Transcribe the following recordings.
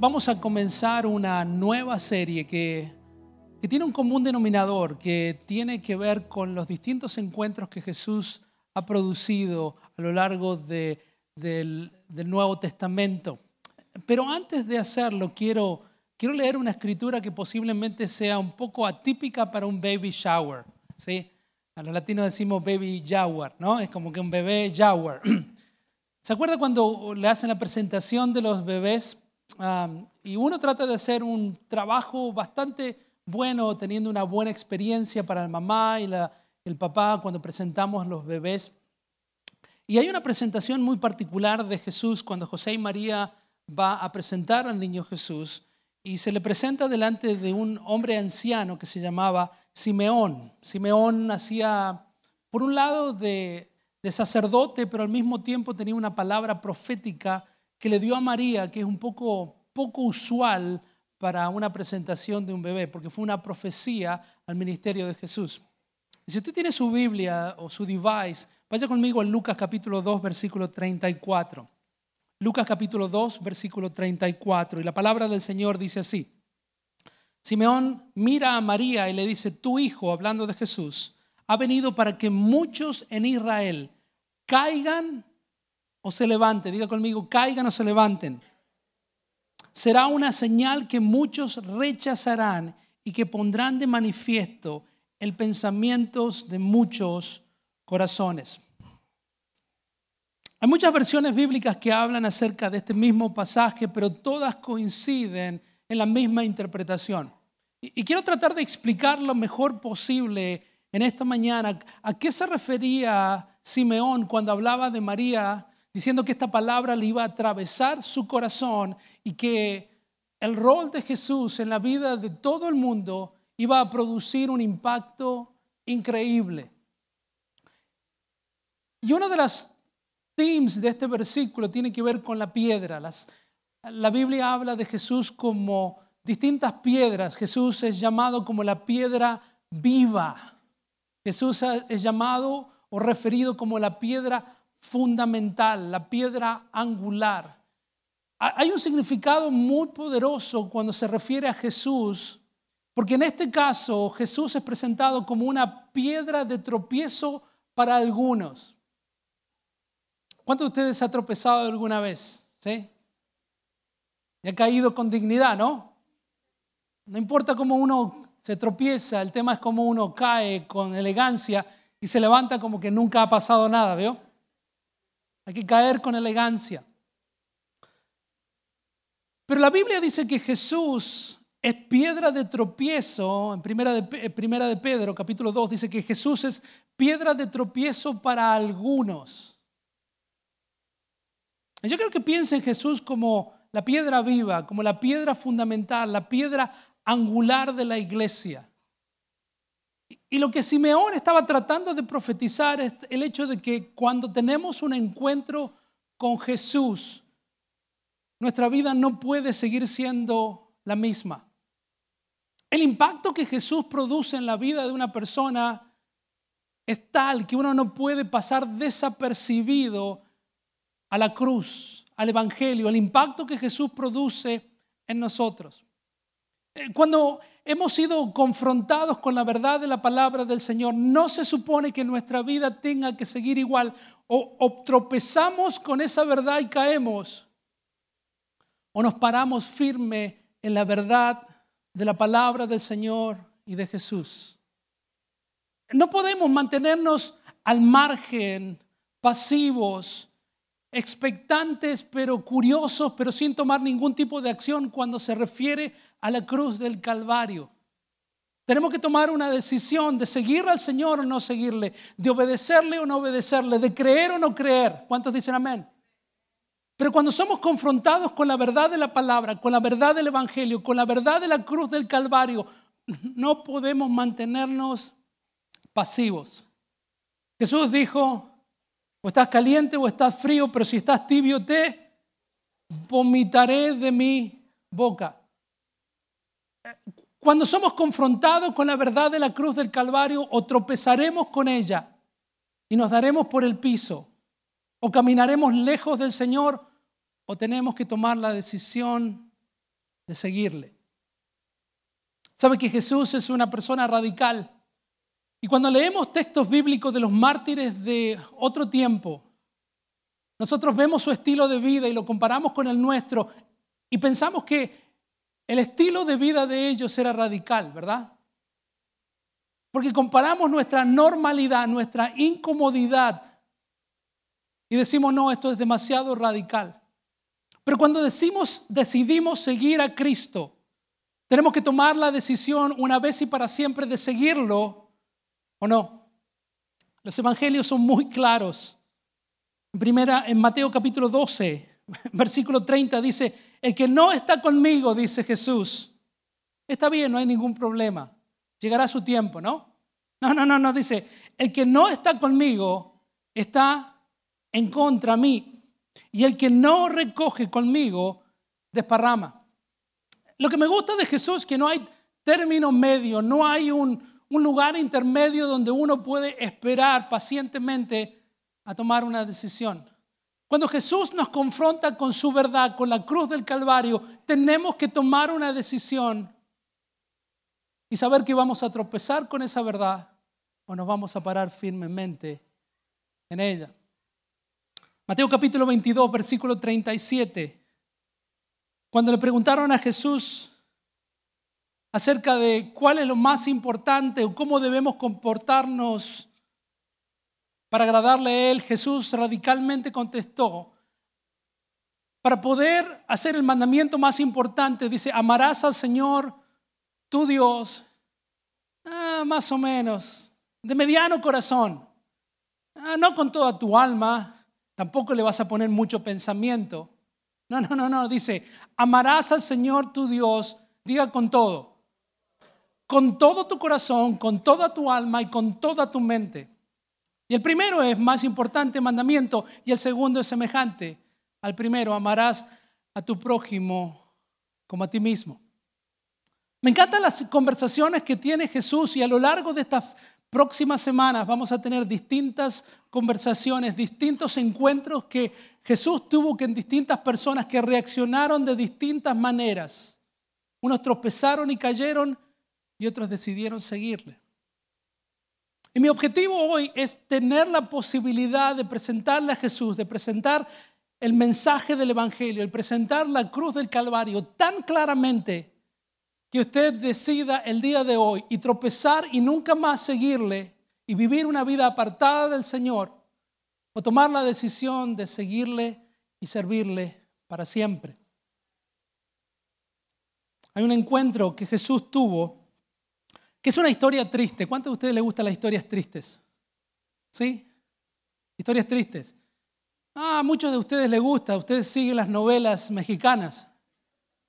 vamos a comenzar una nueva serie que, que tiene un común denominador, que tiene que ver con los distintos encuentros que Jesús ha producido a lo largo de, del, del Nuevo Testamento. Pero antes de hacerlo, quiero, quiero leer una escritura que posiblemente sea un poco atípica para un baby shower. ¿sí? A los latinos decimos baby shower, ¿no? Es como que un bebé shower. ¿Se acuerda cuando le hacen la presentación de los bebés y uno trata de hacer un trabajo bastante bueno, teniendo una buena experiencia para la mamá y el papá cuando presentamos los bebés? Y hay una presentación muy particular de Jesús cuando José y María va a presentar al niño Jesús y se le presenta delante de un hombre anciano que se llamaba Simeón. Simeón hacía, por un lado, de sacerdote, pero al mismo tiempo tenía una palabra profética que le dio a María, que es un poco, poco usual para una presentación de un bebé, porque fue una profecía al ministerio de Jesús. Si usted tiene su Biblia o su device, vaya conmigo a Lucas capítulo 2, versículo 34. Lucas capítulo 2, versículo 34. Y la palabra del Señor dice así. Simeón mira a María y le dice, tu hijo, hablando de Jesús, ha venido para que muchos en Israel caigan o se levanten. Diga conmigo, caigan o se levanten. Será una señal que muchos rechazarán y que pondrán de manifiesto el pensamiento de muchos corazones. Hay muchas versiones bíblicas que hablan acerca de este mismo pasaje, pero todas coinciden en la misma interpretación. Y quiero tratar de explicar lo mejor posible en esta mañana a qué se refería Simeón cuando hablaba de María, diciendo que esta palabra le iba a atravesar su corazón y que el rol de Jesús en la vida de todo el mundo iba a producir un impacto increíble. Y uno de las themes de este versículo tiene que ver con la piedra. la Biblia habla de Jesús como distintas piedras. Jesús es llamado como la piedra viva. Jesús es llamado o referido como la piedra fundamental, la piedra angular. Hay un significado muy poderoso cuando se refiere a Jesús, porque en este caso Jesús es presentado como una piedra de tropiezo para algunos. ¿Cuántos de ustedes se ha tropezado alguna vez? ¿Sí? Y ha caído con dignidad, ¿no? No importa cómo uno se tropieza, el tema es cómo uno cae con elegancia y se levanta como que nunca ha pasado nada, ¿veo? Hay que caer con elegancia. Pero la Biblia dice que Jesús es piedra de tropiezo, en primera de, primera de Pedro, capítulo 2, dice que Jesús es piedra de tropiezo para algunos. Yo creo que piensa en Jesús como la piedra viva, como la piedra fundamental, la piedra angular de la iglesia. Y lo que Simeón estaba tratando de profetizar es el hecho de que cuando tenemos un encuentro con Jesús, nuestra vida no puede seguir siendo la misma. El impacto que Jesús produce en la vida de una persona es tal que uno no puede pasar desapercibido a la cruz, al Evangelio, el impacto que Jesús produce en nosotros. Eh, cuando hemos sido confrontados con la verdad de la palabra del Señor, no se supone que nuestra vida tenga que seguir igual. O, tropezamos con esa verdad y caemos, o nos paramos firme en la verdad de la palabra del Señor y de Jesús. No podemos mantenernos al margen, pasivos, expectantes, pero curiosos, pero sin tomar ningún tipo de acción cuando se refiere a la cruz del Calvario. Tenemos que tomar una decisión de seguir al Señor o no seguirle, de obedecerle o no obedecerle, de creer o no creer. ¿Cuántos dicen amén? Pero cuando somos confrontados con la verdad de la palabra, con la verdad del Evangelio, con la verdad de la cruz del Calvario, no podemos mantenernos pasivos. Jesús dijo, o estás caliente o estás frío, pero si estás tibio te vomitaré de mi boca. Cuando somos confrontados con la verdad de la cruz del Calvario, o tropezaremos con ella y nos daremos por el piso, o caminaremos lejos del Señor, o tenemos que tomar la decisión de seguirle. Sabe que Jesús es una persona radical. Y cuando leemos textos bíblicos de los mártires de otro tiempo, nosotros vemos su estilo de vida y lo comparamos con el nuestro y pensamos que el estilo de vida de ellos era radical, ¿verdad? Porque comparamos nuestra normalidad, nuestra incomodidad y decimos, no, esto es demasiado radical. Pero cuando decimos, decidimos seguir a Cristo, tenemos que tomar la decisión una vez y para siempre de seguirlo o no. Los evangelios son muy claros. En primera, en Mateo capítulo 12, versículo 30 dice, el que no está conmigo, dice Jesús, está bien, no hay ningún problema. Llegará su tiempo, ¿no? No, no, no, no, dice, el que no está conmigo está en contra mí. Y el que no recoge conmigo, desparrama. Lo que me gusta de Jesús es que no hay término medio, no hay un, un lugar intermedio donde uno puede esperar pacientemente a tomar una decisión. Cuando Jesús nos confronta con su verdad, con la cruz del Calvario, tenemos que tomar una decisión y saber que vamos a tropezar con esa verdad o nos vamos a parar firmemente en ella. Mateo capítulo 22, versículo 37. Cuando le preguntaron a Jesús acerca de cuál es lo más importante o cómo debemos comportarnos para agradarle a Él, Jesús radicalmente contestó, para poder hacer el mandamiento más importante, dice, amarás al Señor, tu Dios, ah, más o menos, de mediano corazón, ah, no con toda tu alma, tampoco le vas a poner mucho pensamiento, no, no, no, no, dice, amarás al Señor tu Dios, diga con todo, con todo tu corazón, con toda tu alma y con toda tu mente. Y el primero es más importante mandamiento y el segundo es semejante al primero, amarás a tu prójimo como a ti mismo. Me encantan las conversaciones que tiene Jesús y a lo largo de estas próximas semanas vamos a tener distintas conversaciones, distintos encuentros que Jesús tuvo con distintas personas que reaccionaron de distintas maneras. Unos tropezaron y cayeron y otros decidieron seguirle. Y mi objetivo hoy es tener la posibilidad de presentarle a Jesús, de presentar el mensaje del Evangelio, el presentar la cruz del Calvario tan claramente que usted decida el día de hoy y tropezar y nunca más seguirle y vivir una vida apartada del Señor o tomar la decisión de seguirle y servirle para siempre. Hay un encuentro que Jesús tuvo, que es una historia triste. ¿Cuántos de ustedes les gustan las historias tristes? ¿Sí? Historias tristes. Ah, muchos de ustedes les gusta, ustedes siguen las novelas mexicanas.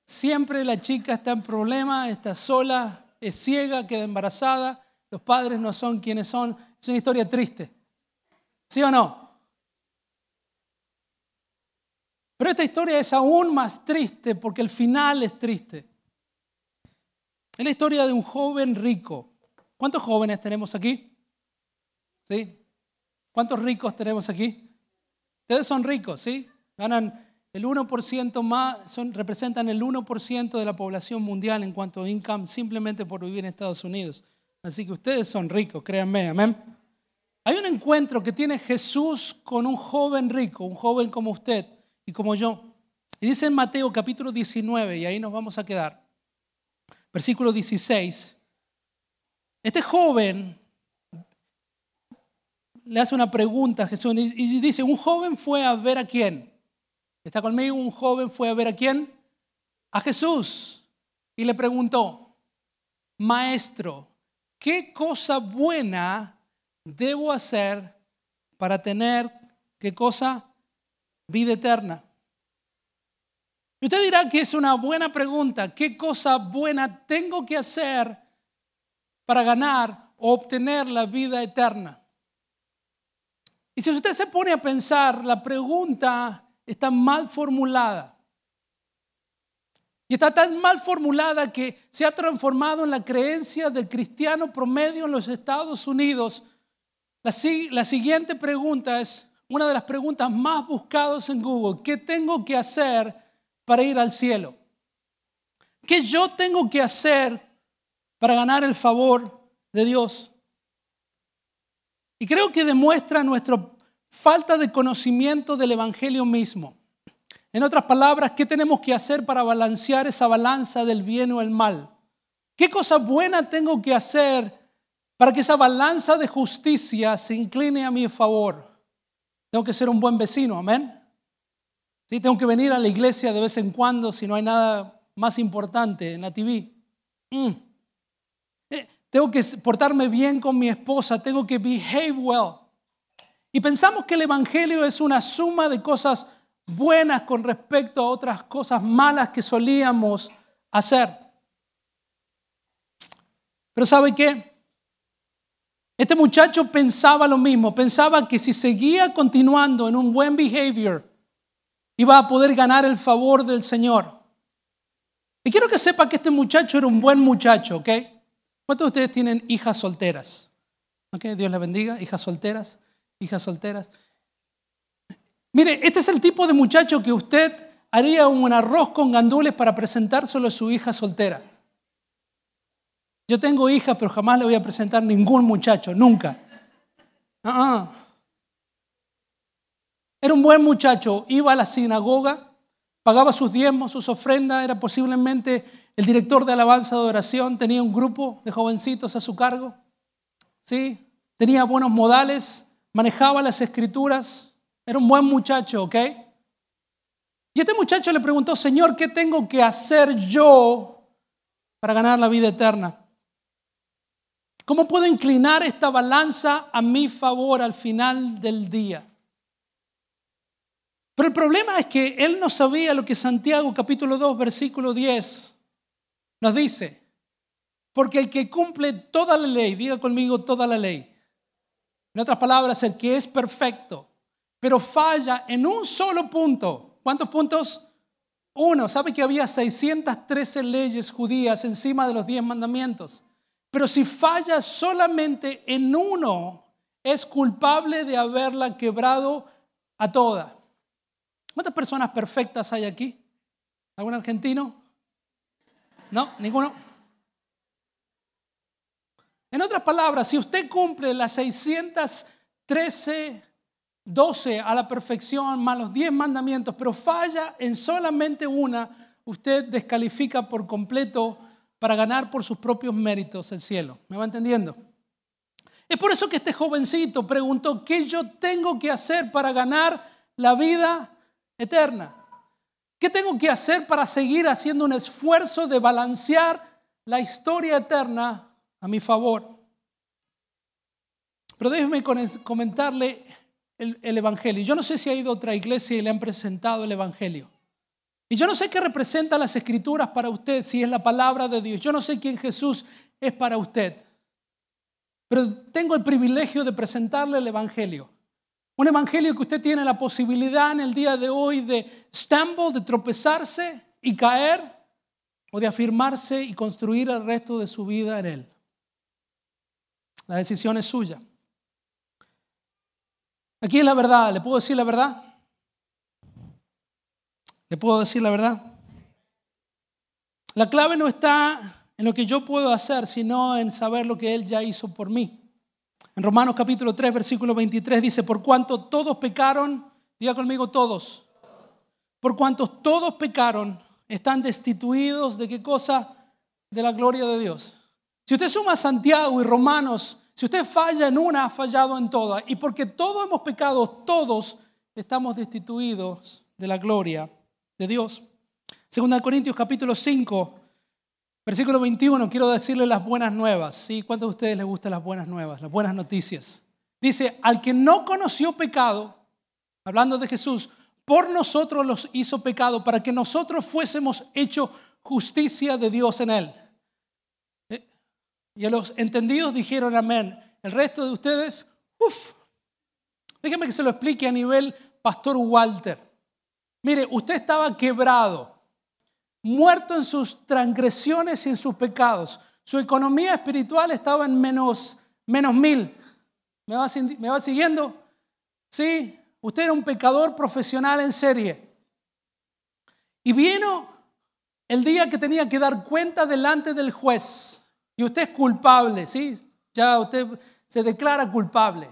Siempre la chica está en problema, está sola, es ciega, queda embarazada, los padres no son quienes son. Es una historia triste. ¿Sí o no? Pero esta historia es aún más triste porque el final es triste. Es la historia de un joven rico. ¿Cuántos jóvenes tenemos aquí? ¿Sí? ¿Cuántos ricos tenemos aquí? Ustedes son ricos, ¿sí? Ganan el 1% más, representan el 1% de la población mundial en cuanto a income simplemente por vivir en Estados Unidos. Así que ustedes son ricos, créanme, amén. Hay un encuentro que tiene Jesús con un joven rico, un joven como usted y como yo. Y dice en Mateo capítulo 19, y ahí nos vamos a quedar, versículo 16, este joven le hace una pregunta a Jesús y dice, un joven fue a ver a quién. Está conmigo, un joven fue a ver a quién? A Jesús. Y le preguntó, maestro, ¿qué cosa buena debo hacer para tener, qué cosa? Vida eterna. Y usted dirá que es una buena pregunta. ¿Qué cosa buena tengo que hacer para ganar o obtener la vida eterna? Y si usted se pone a pensar, la pregunta está mal formulada. Y está tan mal formulada que se ha transformado en la creencia del cristiano promedio en los Estados Unidos. La, la, siguiente pregunta es una de las preguntas más buscadas en Google. ¿Qué tengo que hacer para ir al cielo? ¿Qué yo tengo que hacer para ganar el favor de Dios? Y creo que demuestra nuestra falta de conocimiento del Evangelio mismo. En otras palabras, ¿qué tenemos que hacer para balancear esa balanza del bien o el mal? ¿Qué cosa buena tengo que hacer para que esa balanza de justicia se incline a mi favor? Tengo que ser un buen vecino, amén. Sí, tengo que venir a la iglesia de vez en cuando si no hay nada más importante en la TV. Mm. Eh, tengo que portarme bien con mi esposa, tengo que behave well. Y pensamos que el Evangelio es una suma de cosas buenas con respecto a otras cosas malas que solíamos hacer. Pero ¿sabe qué? Este muchacho pensaba lo mismo, pensaba que si seguía continuando en un buen behavior, iba a poder ganar el favor del Señor. Y quiero que sepa que este muchacho era un buen muchacho, ¿ok? ¿Cuántos de ustedes tienen hijas solteras? ¿Ok? Dios les bendiga, hijas solteras, hijas solteras. Mire, este es el tipo de muchacho que usted haría un arroz con gandules para presentárselo a su hija soltera. Yo tengo hija, pero jamás le voy a presentar ningún muchacho, nunca. Uh Era un buen muchacho, iba a la sinagoga, pagaba sus diezmos, sus ofrendas, era posiblemente el director de alabanza de oración, tenía un grupo de jovencitos a su cargo, ¿sí? tenía buenos modales, manejaba las escrituras, era un buen muchacho, ¿ok? Y este muchacho le preguntó, Señor, ¿qué tengo que hacer yo para ganar la vida eterna? ¿Cómo puedo inclinar esta balanza a mi favor al final del día? Pero el problema es que él no sabía lo que Santiago capítulo 2 versículo 10 nos dice. Porque el que cumple toda la ley, diga conmigo toda la ley. En otras palabras, el que es perfecto, pero falla en un solo punto. ¿Cuántos puntos? Uno. ¿Sabe que había 613 leyes judías encima de los 10 mandamientos? Pero si falla solamente en uno, es culpable de haberla quebrado a toda. ¿Cuántas personas perfectas hay aquí? ¿Algún argentino? No, ninguno. En otras palabras, si usted cumple las 613 12 a la perfección, más los 10 mandamientos, pero falla en solamente una, usted descalifica por completo para ganar por sus propios méritos el cielo. ¿Me va entendiendo? Es por eso que este jovencito preguntó, ¿qué yo tengo que hacer para ganar la vida eterna? ¿Qué tengo que hacer para seguir haciendo un esfuerzo de balancear la historia eterna a mi favor? Pero déjeme comentarle el, Evangelio. Yo no sé si ha ido a otra iglesia y le han presentado el Evangelio. Y yo no sé qué representa las escrituras para usted, si es la palabra de Dios. Yo no sé quién Jesús es para usted. Pero tengo el privilegio de presentarle el Evangelio. Un Evangelio que usted tiene la posibilidad en el día de hoy de stumble, de tropezarse y caer, o de afirmarse y construir el resto de su vida en él. La decisión es suya. Aquí es la verdad. ¿Le puedo decir la verdad? ¿Le puedo decir la verdad? La clave no está en lo que yo puedo hacer, sino en saber lo que Él ya hizo por mí. Romanos capítulo 3, versículo 23 dice, por cuanto todos pecaron, diga conmigo todos, por cuanto todos pecaron, están destituidos de qué cosa? De la gloria de Dios. Si usted suma Santiago y Romanos, si usted falla en una, ha fallado en todas. Y porque todos hemos pecado, todos estamos destituidos de la gloria de Dios. Segunda de Corintios capítulo 5, versículo 21, quiero decirle las buenas nuevas. ¿Sí? ¿Cuántos de ustedes les gustan las buenas nuevas, las buenas noticias? Dice, al que no conoció pecado, hablando de Jesús, por nosotros los hizo pecado para que nosotros fuésemos hecho justicia de Dios en él. Y a los entendidos dijeron amén. El resto de ustedes, uff. Déjenme que se lo explique a nivel Pastor Walter. Mire, usted estaba quebrado, muerto en sus transgresiones y en sus pecados. Su economía espiritual estaba en menos, menos mil. ¿Me va, ¿Me va siguiendo? Sí, usted era un pecador profesional en serie. Y vino el día que tenía que dar cuenta delante del juez. Y usted es culpable, ¿sí? Ya usted se declara culpable.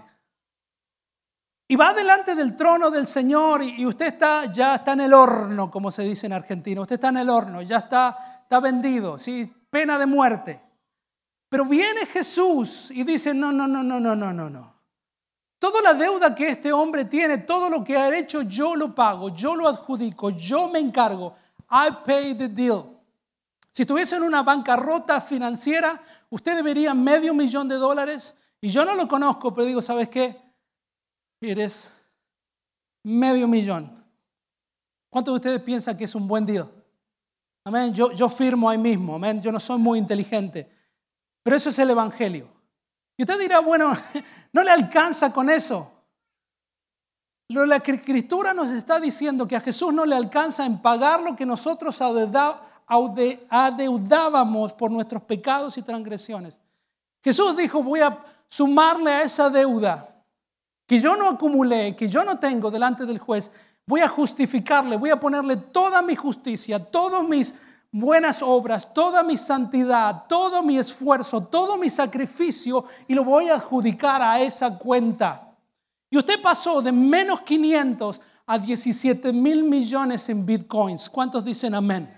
Y va delante del trono del Señor y usted está, ya está en el horno, como se dice en Argentina. Usted está en el horno, ya está, está vendido, ¿sí? pena de muerte. Pero viene Jesús y dice, no, no, no, no, no, no, no, no. Toda la deuda que este hombre tiene, todo lo que ha hecho, yo lo pago, yo lo adjudico, yo me encargo. I pay the deal. Si estuviese en una bancarrota financiera, usted debería medio millón de dólares. Y yo no lo conozco, pero digo, ¿sabes qué? Eres medio millón. ¿Cuántos de ustedes piensan que es un buen día? Amén. Yo, yo firmo ahí mismo. Amén. Yo no soy muy inteligente. Pero eso es el Evangelio. Y usted dirá, bueno, no le alcanza con eso. La escritura nos está diciendo que a Jesús no le alcanza en pagar lo que nosotros adeudábamos por nuestros pecados y transgresiones. Jesús dijo, voy a sumarle a esa deuda que yo no acumulé, que yo no tengo delante del juez, voy a justificarle, voy a ponerle toda mi justicia, todas mis buenas obras, toda mi santidad, todo mi esfuerzo, todo mi sacrificio y lo voy a adjudicar a esa cuenta. Y usted pasó de menos 500 a 17 mil millones en bitcoins. ¿Cuántos dicen amén?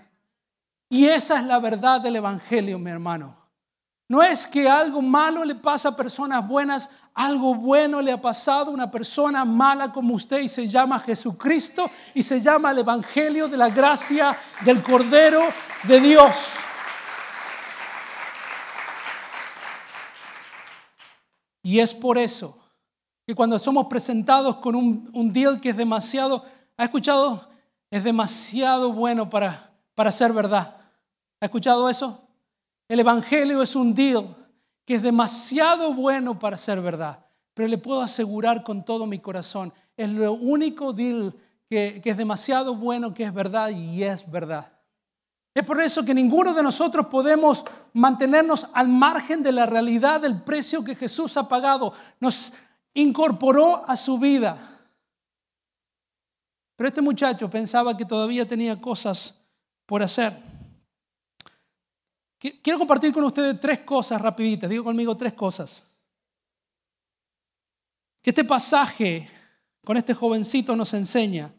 Y esa es la verdad del Evangelio, mi hermano. No es que algo malo le pasa a personas buenas, algo bueno le ha pasado a una persona mala como usted y se llama Jesucristo y se llama el Evangelio de la gracia del Cordero de Dios. Y es por eso que cuando somos presentados con un, deal que es demasiado, ¿ha escuchado? Es demasiado bueno para, para ser verdad. ¿Ha escuchado eso? El Evangelio es un deal que es demasiado bueno para ser verdad, pero le puedo asegurar con todo mi corazón, es lo único que es demasiado bueno que es verdad y es verdad. Es por eso que ninguno de nosotros podemos mantenernos al margen de la realidad del precio que Jesús ha pagado. Nos incorporó a su vida. Pero este muchacho pensaba que todavía tenía cosas por hacer. Quiero compartir con ustedes tres cosas rapiditas. Digo conmigo tres cosas. Que este pasaje con este jovencito nos enseña.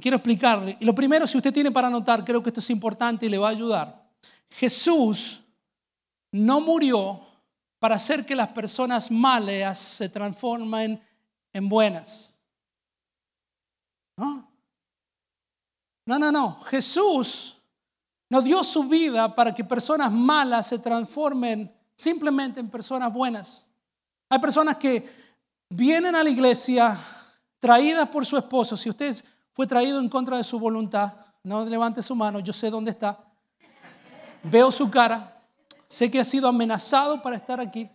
Quiero explicarle. Y lo primero, si usted tiene para anotar, creo que esto es importante y le va a ayudar. Jesús no murió para hacer que las personas malas se transformen en buenas. No, no, no. no. Jesús no dio su vida para que personas malas se transformen simplemente en personas buenas. Hay personas que vienen a la iglesia traídas por su esposo. Si usted fue traído en contra de su voluntad, no levante su mano, yo sé dónde está. Veo su cara, sé que ha sido amenazado para estar aquí.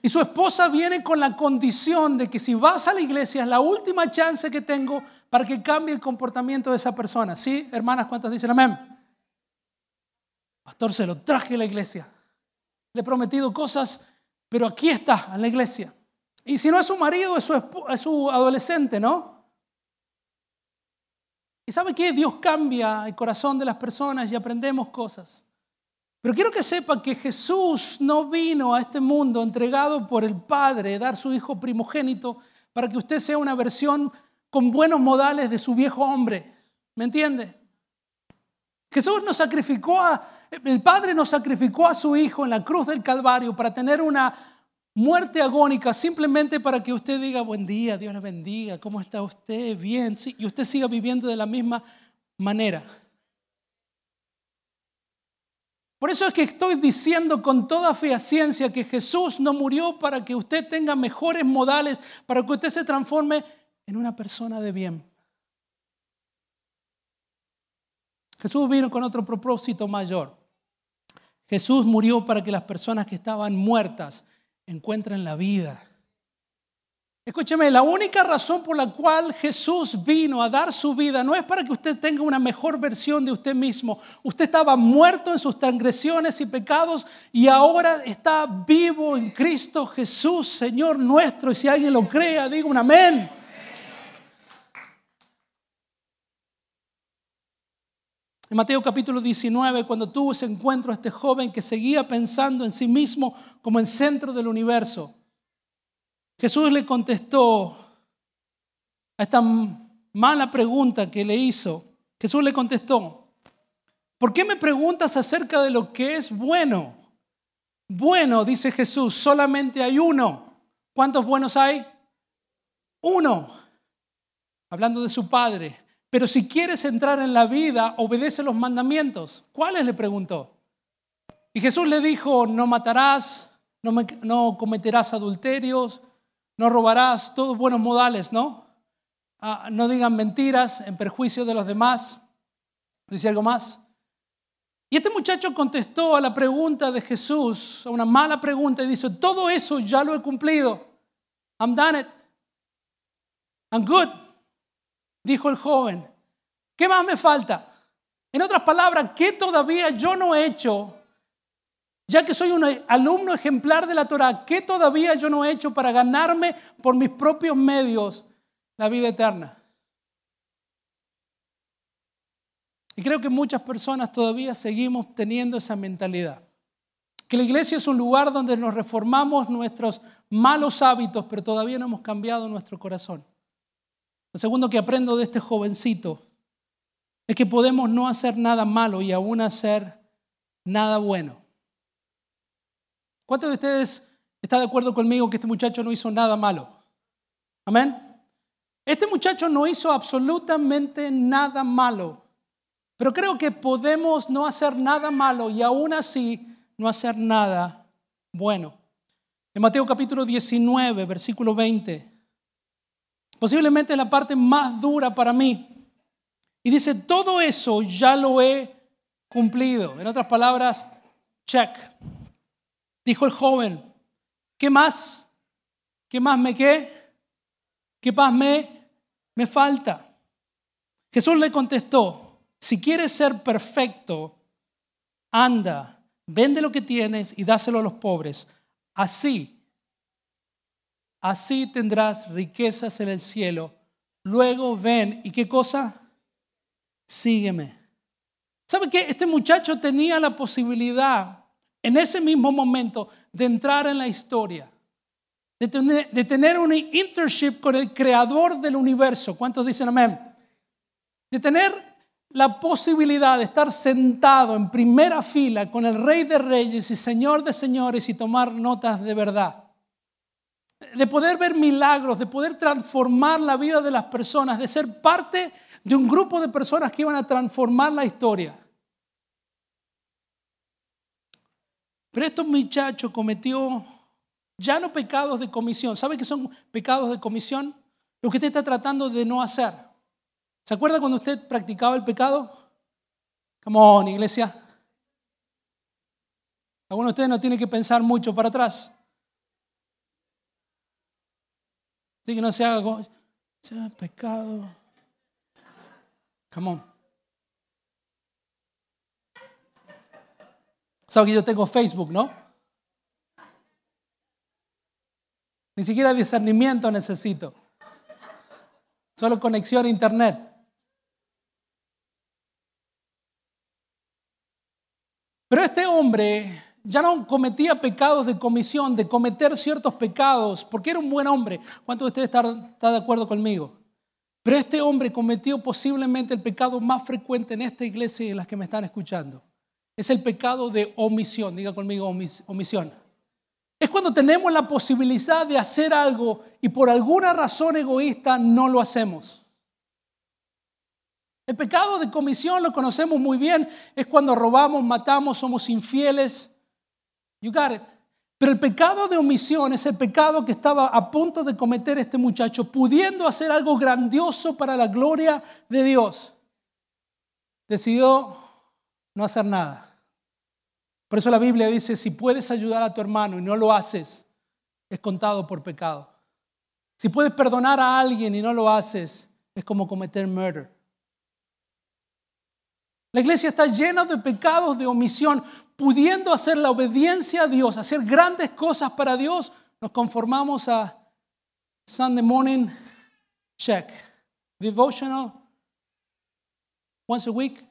Y su esposa viene con la condición de que si vas a la iglesia es la última chance que tengo para que cambie el comportamiento de esa persona. ¿Sí, hermanas? ¿Cuántas dicen amén? Pastor, se lo traje a la iglesia. Le he prometido cosas, pero aquí está, en la iglesia. Y si no es su marido, es su, es su adolescente, ¿no? Y sabe que Dios cambia el corazón de las personas y aprendemos cosas. Pero quiero que sepa que Jesús no vino a este mundo entregado por el Padre, dar su Hijo primogénito, para que usted sea una versión con buenos modales de su viejo hombre. ¿Me entiende? Jesús nos sacrificó a, el Padre nos sacrificó a su Hijo en la cruz del Calvario para tener una muerte agónica, simplemente para que usted diga, buen día, Dios le bendiga, ¿cómo está usted? Bien, sí, y usted siga viviendo de la misma manera. Por eso es que estoy diciendo con toda ciencia que Jesús no murió para que usted tenga mejores modales, para que usted se transforme en una persona de bien. Jesús vino con otro propósito mayor. Jesús murió para que las personas que estaban muertas encuentren la vida. Escúcheme, la única razón por la cual Jesús vino a dar su vida no es para que usted tenga una mejor versión de usted mismo. Usted estaba muerto en sus transgresiones y pecados y ahora está vivo en Cristo Jesús, Señor nuestro. Y si alguien lo crea, diga un amén. En Mateo capítulo 19, cuando tuvo ese encuentro, este joven que seguía pensando en sí mismo como el centro del universo, Jesús le contestó a esta mala pregunta que le hizo. Jesús le contestó, ¿por qué me preguntas acerca de lo que es bueno? Bueno, dice Jesús, solamente hay uno. ¿Cuántos buenos hay? Uno. Hablando de su Padre. Pero si quieres entrar en la vida, obedece los mandamientos. ¿Cuáles? le preguntó. Y Jesús le dijo, no matarás, no, cometerás adulterios, no robarás, todos buenos modales, ¿no? Ah, no digan mentiras en perjuicio de los demás. Dice algo más. Y este muchacho contestó a la pregunta de Jesús, a una mala pregunta, y dice, todo eso ya lo he cumplido. I'm done it. I'm good. Dijo el joven. ¿Qué más me falta? En otras palabras, ¿qué todavía yo no he hecho? Ya que soy un alumno ejemplar de la Torah, ¿qué todavía yo no he hecho para ganarme por mis propios medios la vida eterna? Y creo que muchas personas todavía seguimos teniendo esa mentalidad. Que la iglesia es un lugar donde nos reformamos nuestros malos hábitos, pero todavía no hemos cambiado nuestro corazón. Segundo que aprendo de este jovencito es que podemos no hacer nada malo y aún hacer nada bueno. ¿Cuántos de ustedes están de acuerdo conmigo que este muchacho no hizo nada malo? Amén. Este muchacho no hizo absolutamente nada malo. Pero creo que podemos no hacer nada malo y aún así no hacer nada bueno. En Mateo capítulo 19, versículo 20, posiblemente la parte más dura para mí. Y dice, todo eso ya lo he cumplido. En otras palabras, check. Dijo el joven, ¿qué más? ¿Qué más me qué? ¿Qué más me, me falta? Jesús le contestó, si quieres ser perfecto, anda, vende lo que tienes y dáselo a los pobres. Así, así tendrás riquezas en el cielo. Luego ven, ¿y qué cosa? Sígueme. ¿Sabe qué? Este muchacho tenía la posibilidad en ese mismo momento de entrar en la historia, de tener, de tener un internship con el creador del universo. ¿Cuántos dicen amén? De tener la posibilidad de estar sentado en primera fila con el Rey de Reyes y Señor de Señores y tomar notas de verdad. De poder ver milagros, de poder transformar la vida de las personas, de ser parte de un grupo de personas que iban a transformar la historia. Pero estos muchachos cometió ya no pecados de comisión. ¿Sabe qué son pecados de comisión? Lo que usted está tratando de no hacer. ¿Se acuerda cuando usted practicaba el pecado? Come on, iglesia. Algunos de ustedes no tienen que pensar mucho para atrás. Así que no se haga como, sea pecado. Come on. ¿Sabe que yo tengo Facebook, no? Ni siquiera discernimiento necesito. Solo conexión a internet. Pero este hombre ya no cometía pecados de comisión, de cometer ciertos pecados, porque era un buen hombre. ¿Cuántos de ustedes están, de acuerdo conmigo? Pero este hombre cometió posiblemente el pecado más frecuente en esta iglesia y en las que me están escuchando. Es el pecado de omisión. Diga conmigo omisión. Es cuando tenemos la posibilidad de hacer algo y por alguna razón egoísta no lo hacemos. El pecado de comisión lo conocemos muy bien, es cuando robamos, matamos, somos infieles. You got it. Pero el pecado de omisión es el pecado que estaba a punto de cometer este muchacho, pudiendo hacer algo grandioso para la gloria de Dios. Decidió no hacer nada. Por eso la Biblia dice, si puedes ayudar a tu hermano y no lo haces, es contado por pecado. Si puedes perdonar a alguien y no lo haces, es como cometer murder. La iglesia está llena de pecados de omisión, pudiendo hacer la obediencia a Dios, hacer grandes cosas para Dios, nos conformamos a Sunday morning check, devotional once a week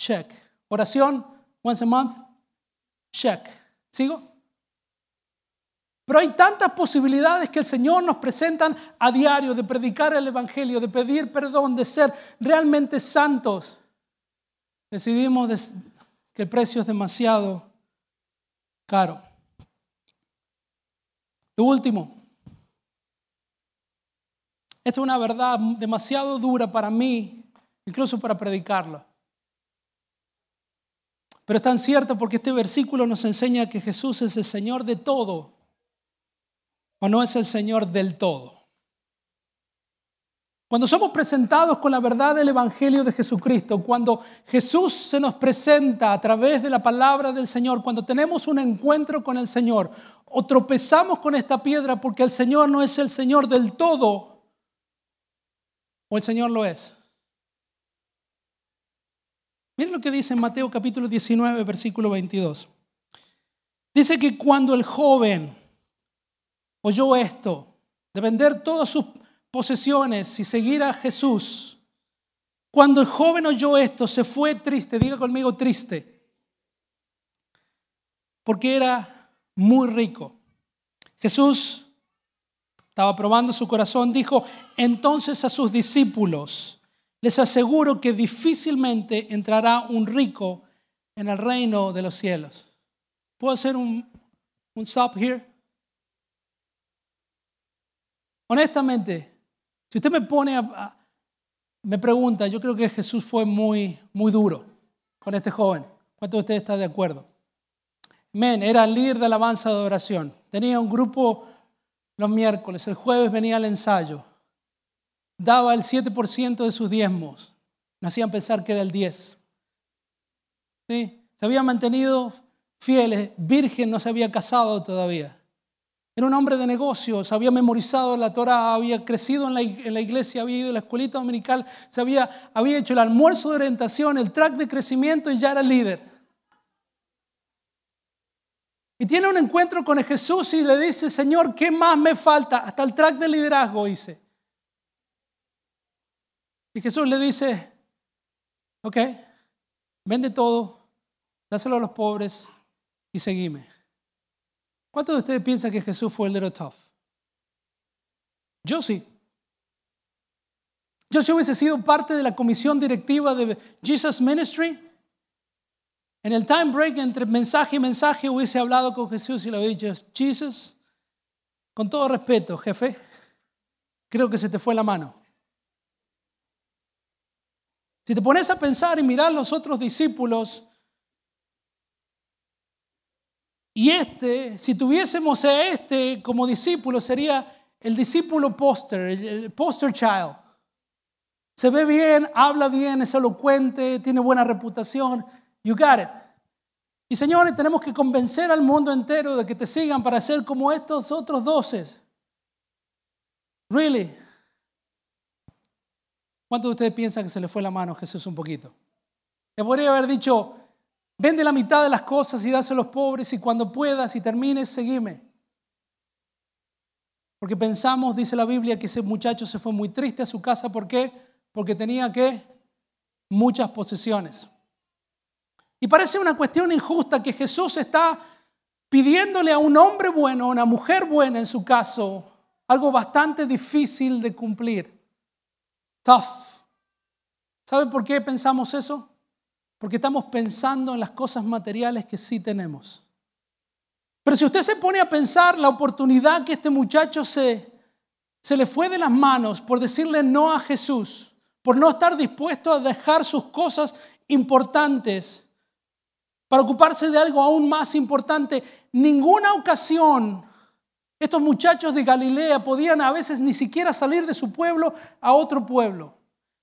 Check. Oración, once a month. Check. ¿Sigo? Pero hay tantas posibilidades que el Señor nos presenta a diario de predicar el Evangelio, de pedir perdón, de ser realmente santos. Decidimos el precio es demasiado caro. Lo último, esta es una verdad demasiado dura para mí, incluso para predicarla. Pero es tan cierto porque este versículo nos enseña que Jesús es el Señor de todo, o no es el Señor del todo. Cuando somos presentados con la verdad del Evangelio de Jesucristo, cuando Jesús se nos presenta a través de la palabra del Señor, cuando tenemos un encuentro con el Señor, o tropezamos con esta piedra porque el Señor no es el Señor del todo, o el Señor lo es. Miren lo que dice en Mateo capítulo 19, versículo 22. Dice que cuando el joven oyó esto, de vender todas sus posesiones y seguir a Jesús, cuando el joven oyó esto, se fue triste, diga conmigo triste, porque era muy rico. Jesús estaba probando su corazón, dijo entonces a sus discípulos, les aseguro que difícilmente entrará un rico en el reino de los cielos. ¿Puedo hacer un, un stop here? Honestamente, si usted me pone a, me pregunta, yo creo que Jesús fue muy, muy duro con este joven. ¿Cuántos de ustedes están de acuerdo? Men, era líder de alabanza de oración. Tenía un grupo los miércoles, el jueves venía al ensayo. Daba el 7% de sus diezmos. Me hacían pensar que era el 10. ¿Sí? Se había mantenido fieles, virgen, no se había casado todavía. Era un hombre de negocios, había memorizado la Torah, había crecido en la, iglesia, había ido a la escuelita dominical, se había, había hecho el almuerzo de orientación, el track de crecimiento y ya era líder. Y tiene un encuentro con Jesús y le dice, Señor, ¿qué más me falta? Hasta el track de liderazgo hice. Y Jesús le dice, ok, vende todo, dáselo a los pobres y seguime. ¿Cuántos de ustedes piensan que Jesús fue el little tough? Yo sí. Yo si hubiese sido parte de la comisión directiva de Jesus Ministry, en el time break entre mensaje y mensaje hubiese hablado con Jesús y le hubiese dicho, Jesus, con todo respeto, jefe, creo que se te fue la mano. Si te pones a pensar y mirar los otros discípulos, y este, si tuviésemos a este como discípulo, sería el discípulo póster, el poster child. Se ve bien, habla bien, es elocuente, tiene buena reputación. You got it. Y señores, tenemos que convencer al mundo entero de que te sigan para ser como estos otros doces. Really. ¿Cuántos de ustedes piensan que se le fue la mano a Jesús un poquito? Que podría haber dicho, Vende la mitad de las cosas y dase a los pobres y cuando puedas y termines, seguime. Porque pensamos, dice la Biblia, que ese muchacho se fue muy triste a su casa. ¿Por qué? Porque tenía que muchas posesiones. Y parece una cuestión injusta que Jesús está pidiéndole a un hombre bueno, a una mujer buena en su caso, algo bastante difícil de cumplir. Tough. ¿Sabe por qué pensamos eso? Porque estamos pensando en las cosas materiales que sí tenemos. Pero si usted se pone a pensar la oportunidad que este muchacho se, se le fue de las manos por decirle no a Jesús, por no estar dispuesto a dejar sus cosas importantes para ocuparse de algo aún más importante, ninguna ocasión estos muchachos de Galilea podían a veces ni siquiera salir de su pueblo a otro pueblo.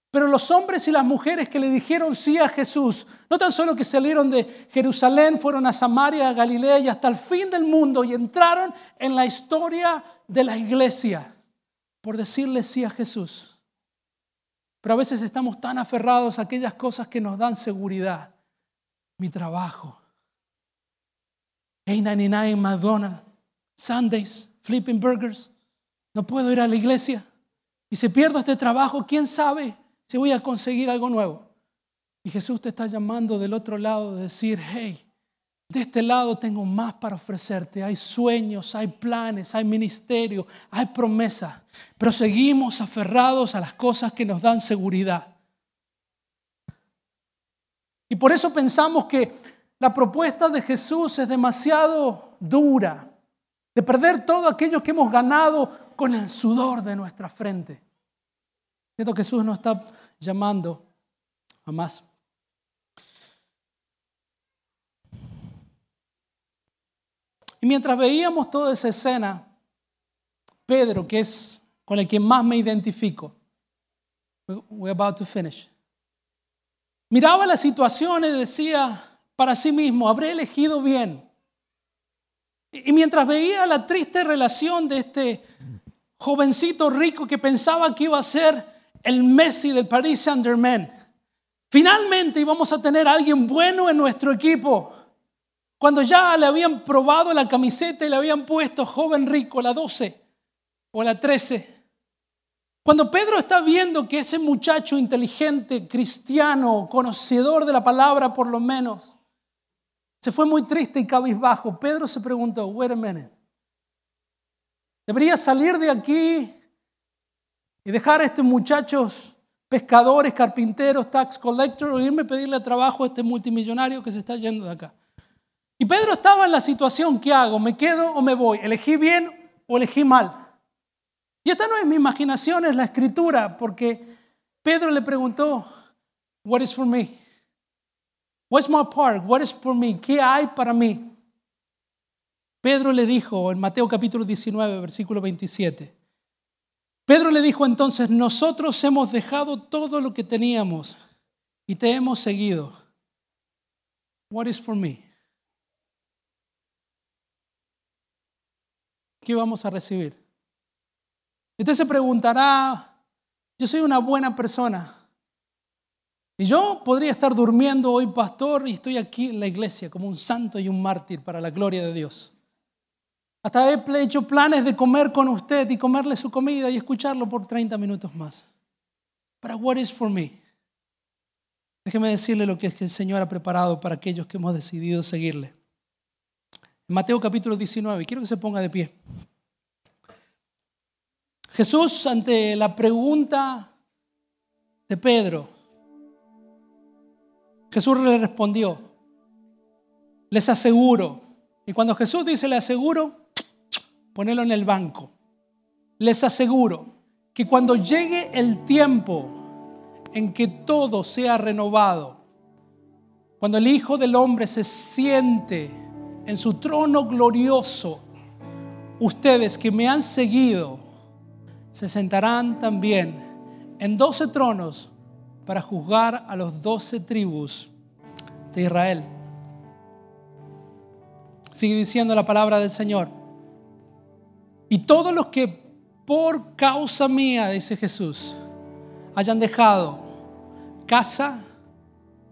Pero los hombres y las mujeres que le dijeron sí a Jesús, no tan solo que salieron de Jerusalén, fueron a Samaria, a Galilea y hasta el fin del mundo y entraron en la historia de la iglesia por decirle sí a Jesús. Pero a veces estamos tan aferrados a aquellas cosas que nos dan seguridad. Mi trabajo. A99 McDonald's, Sundays, Flipping Burgers. No puedo ir a la iglesia. Y si pierdo este trabajo, ¿quién sabe? Si voy a conseguir algo nuevo. Y Jesús te está llamando del otro lado de decir, hey, de este lado tengo más para ofrecerte. Hay sueños, hay planes, hay ministerio, hay promesa. Pero seguimos aferrados a las cosas que nos dan seguridad. Y por eso pensamos que la propuesta de Jesús es demasiado dura, de perder todo aquello que hemos ganado con el sudor de nuestra frente. Que Jesús nos está llamando a más. Y mientras veíamos toda esa escena, Pedro, que es con el que más me identifico, we're about to finish, miraba la situación y decía para sí mismo, habré elegido bien. Y mientras veía la triste relación de este jovencito rico que pensaba que iba a ser el Messi del Paris Saint Germain, finalmente íbamos a tener a alguien bueno en nuestro equipo. Cuando ya le habían probado la camiseta y le habían puesto joven rico, la 12 o la 13. Cuando Pedro está viendo que ese muchacho inteligente, cristiano, conocedor de la palabra por lo menos, se fue muy triste y cabizbajo. Pedro se preguntó, wait a minute. Debería salir de aquí y dejar a estos muchachos pescadores, carpinteros, tax collectors, o irme a pedirle trabajo a este multimillonario que se está yendo de acá. Y Pedro estaba en la situación, ¿qué hago? ¿Me quedo o me voy? ¿Elegí bien o elegí mal? Y esta no es mi imaginación, es la escritura, porque Pedro le preguntó, what is for me? What's my part? What is for me? ¿Qué hay para mí? Pedro le dijo en Mateo capítulo 19, versículo 27. Pedro le dijo entonces, nosotros hemos dejado todo lo que teníamos y te hemos seguido. What is for me? ¿Qué vamos a recibir? Usted se preguntará, yo soy una buena persona, y yo podría estar durmiendo hoy, pastor, y estoy aquí en la iglesia como un santo y un mártir para la gloria de Dios. Hasta he hecho planes de comer con usted y comerle su comida y escucharlo por 30 minutos más. Pero what is for me? Déjeme decirle lo que el Señor ha preparado para aquellos que hemos decidido seguirle. En Mateo capítulo 19, quiero que se ponga de pie. Jesús ante la pregunta de Pedro, Jesús le respondió, les aseguro, y cuando Jesús dice le aseguro, ponelo en el banco, les aseguro que cuando llegue el tiempo en que todo sea renovado, cuando el Hijo del Hombre se siente en su trono glorioso, ustedes que me han seguido se sentarán también en doce tronos para juzgar a los doce tribus de Israel. Sigue diciendo la palabra del Señor. Y todos los que por causa mía, dice Jesús, hayan dejado casa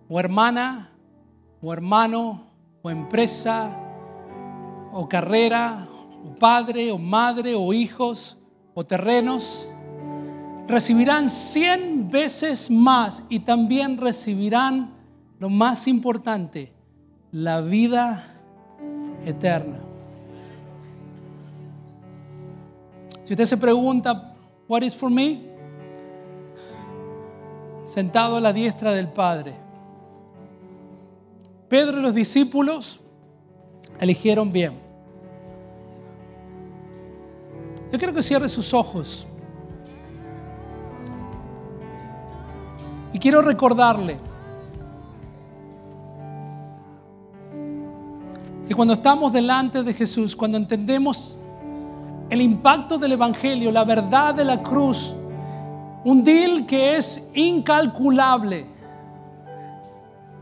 o hermana o hermano o empresa o carrera o padre o madre o hijos o terrenos, recibirán cien veces más y también recibirán lo más importante, la vida eterna. Si usted se pregunta, what is for me? Sentado a la diestra del Padre. Pedro y los discípulos eligieron bien. Yo quiero que cierre sus ojos. Y quiero recordarle que cuando estamos delante de Jesús, cuando entendemos el impacto del Evangelio, la verdad de la cruz, un deal que es incalculable,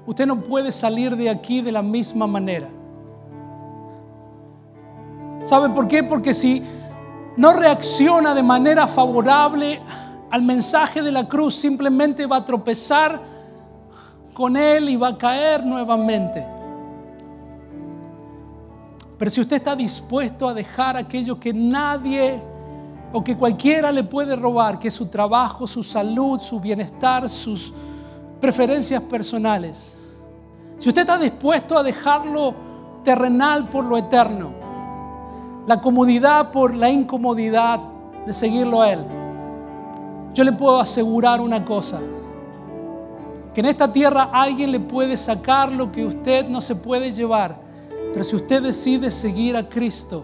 usted no puede salir de aquí de la misma manera. ¿Sabe por qué? Porque si no reacciona de manera favorable al mensaje de la cruz, simplemente va a tropezar con él y va a caer nuevamente. Pero si usted está dispuesto a dejar aquello que nadie o que cualquiera le puede robar, que es su trabajo, su salud, su bienestar, sus preferencias personales, si usted está dispuesto a dejarlo terrenal por lo eterno, la comodidad por la incomodidad de seguirlo a Él, yo le puedo asegurar una cosa, que en esta tierra alguien le puede sacar lo que usted no se puede llevar, pero si usted decide seguir a Cristo,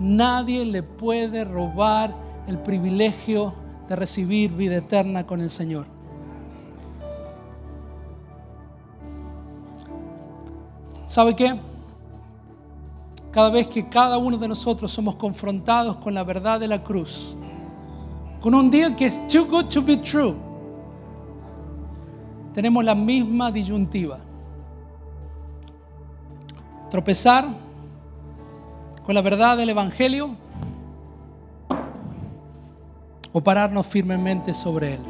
nadie le puede robar el privilegio de recibir vida eterna con el Señor. ¿Sabe qué? Cada vez que cada uno de nosotros somos confrontados con la verdad de la cruz, con un día que es too good to be true, tenemos la misma disyuntiva. Tropezar con la verdad del Evangelio o pararnos firmemente sobre él.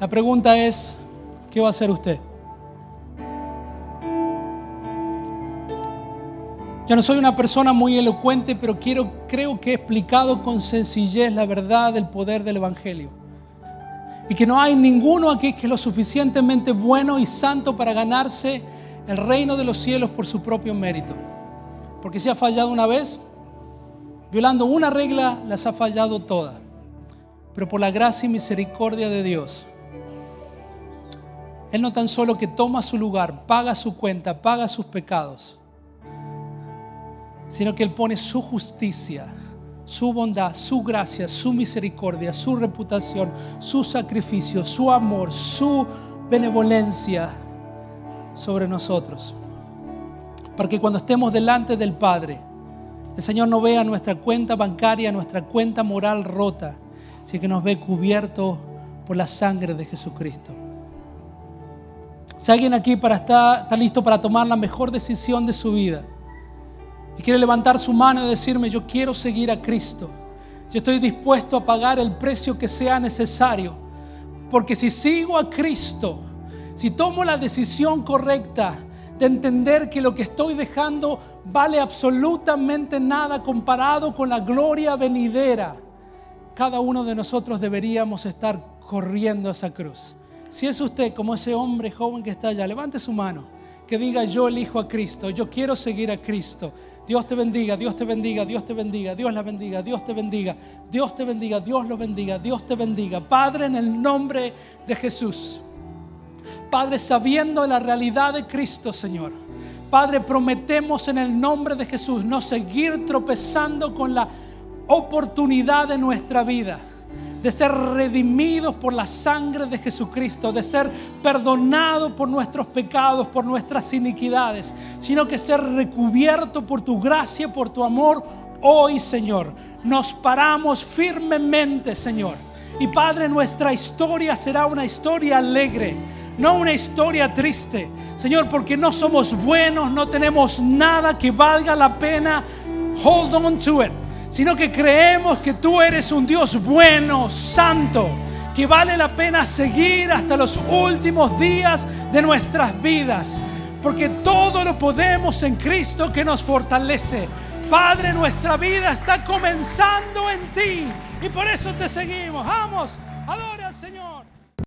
La pregunta es, ¿qué va a hacer usted? Yo no soy una persona muy elocuente, pero quiero, creo que he explicado con sencillez la verdad del poder del Evangelio. Y que no hay ninguno aquí que es lo suficientemente bueno y santo para ganarse el reino de los cielos por su propio mérito. Porque si ha fallado una vez, violando una regla, las ha fallado todas. Pero por la gracia y misericordia de Dios, Él no tan solo que toma su lugar, paga su cuenta, paga sus pecados, sino que Él pone su justicia, su bondad, su gracia, su misericordia, su reputación, su sacrificio, su amor, su benevolencia sobre nosotros. Para que cuando estemos delante del Padre, el Señor no vea nuestra cuenta bancaria, nuestra cuenta moral rota, sino que nos ve cubierto por la sangre de Jesucristo. Si alguien aquí para estar, está listo para tomar la mejor decisión de su vida y quiere levantar su mano y decirme, yo quiero seguir a Cristo, yo estoy dispuesto a pagar el precio que sea necesario, porque si sigo a Cristo, si tomo la decisión correcta de entender que lo que estoy dejando vale absolutamente nada comparado con la gloria venidera, cada uno de nosotros deberíamos estar corriendo a esa cruz. Si es usted como ese hombre joven que está allá, levante su mano, que diga yo elijo a Cristo, yo quiero seguir a Cristo. Dios te bendiga, Dios te bendiga, Dios te bendiga, Dios la bendiga, Dios te bendiga, Dios te bendiga, Dios lo bendiga, Dios te bendiga. Padre, en el nombre de Jesús. Padre, sabiendo la realidad de Cristo, Señor. Padre, prometemos en el nombre de Jesús no seguir tropezando con la oportunidad de nuestra vida, de ser redimidos por la sangre de Jesucristo, de ser perdonados por nuestros pecados, por nuestras iniquidades, sino que ser recubierto por tu gracia, por tu amor hoy, Señor. Nos paramos firmemente, Señor. Y Padre, nuestra historia será una historia alegre no una historia triste. Señor, porque no somos buenos, no tenemos nada que valga la pena. Hold on to it. Sino que creemos que tú eres un Dios bueno, santo, que vale la pena seguir hasta los últimos días de nuestras vidas. Porque todo lo podemos en Cristo que nos fortalece. Padre, nuestra vida está comenzando en ti. Y por eso te seguimos. Vamos, adore.